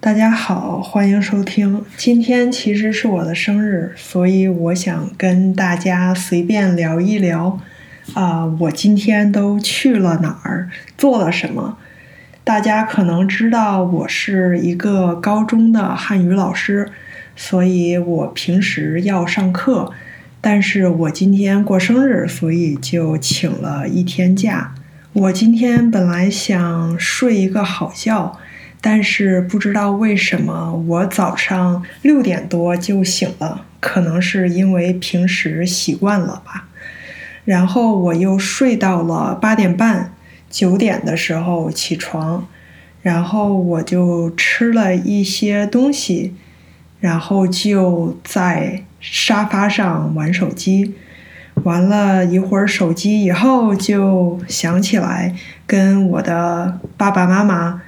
大家好，欢迎收听。今天其实是我的生日，所以我想跟大家随便聊一聊。啊，我今天都去了哪儿，做了什么？大家可能知道，我是一个高中的汉语老师，所以我平时要上课。但是我今天过生日，所以就请了一天假。我今天本来想睡一个好觉，但是不知道为什么，我早上六点多就醒了，可能是因为平时习惯了吧。然后我又睡到了八点半、九点的时候起床，然后我就吃了一些东西，然后就在沙发上玩手机，玩了一会儿手机以后，就想起来跟我的爸爸妈妈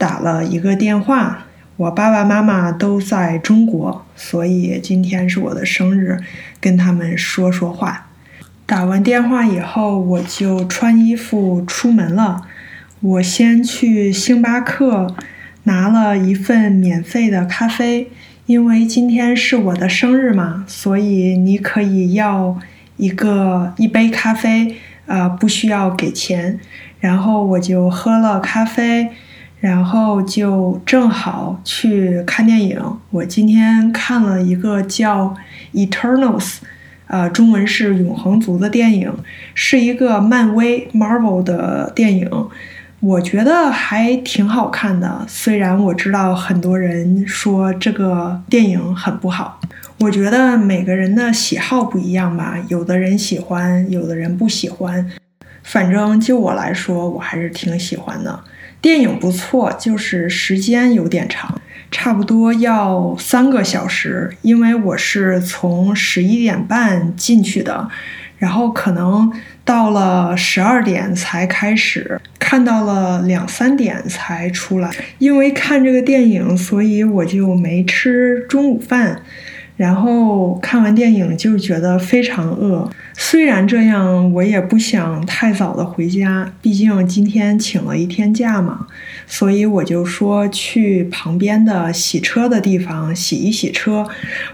打了一个电话。我爸爸妈妈都在中国，所以今天是我的生日，跟他们说说话。打完电话以后，我就穿衣服出门了。我先去星巴克拿了一份免费的咖啡，因为今天是我的生日嘛，所以你可以要一个一杯咖啡，呃，不需要给钱。然后我就喝了咖啡，然后就正好去看电影。我今天看了一个叫《Eternals》。呃，中文是《永恒族》的电影，是一个漫威 Marvel 的电影，我觉得还挺好看的。虽然我知道很多人说这个电影很不好，我觉得每个人的喜好不一样吧，有的人喜欢，有的人不喜欢。反正就我来说，我还是挺喜欢的。电影不错，就是时间有点长。差不多要三个小时，因为我是从十一点半进去的，然后可能到了十二点才开始，看到了两三点才出来。因为看这个电影，所以我就没吃中午饭。然后看完电影就觉得非常饿，虽然这样，我也不想太早的回家，毕竟今天请了一天假嘛，所以我就说去旁边的洗车的地方洗一洗车。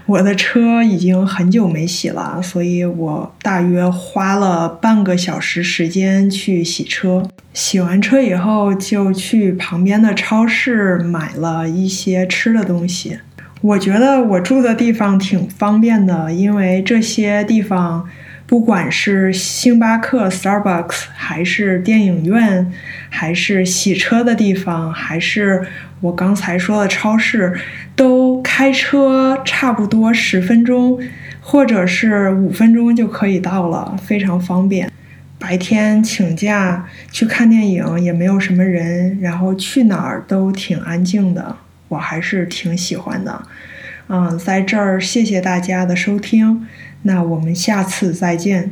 我的车已经很久没洗了，所以我大约花了半个小时时间去洗车。洗完车以后，就去旁边的超市买了一些吃的东西。我觉得我住的地方挺方便的，因为这些地方，不管是星巴克、Starbucks，还是电影院，还是洗车的地方，还是我刚才说的超市，都开车差不多十分钟，或者是五分钟就可以到了，非常方便。白天请假去看电影也没有什么人，然后去哪儿都挺安静的。我还是挺喜欢的，嗯，在这儿谢谢大家的收听，那我们下次再见。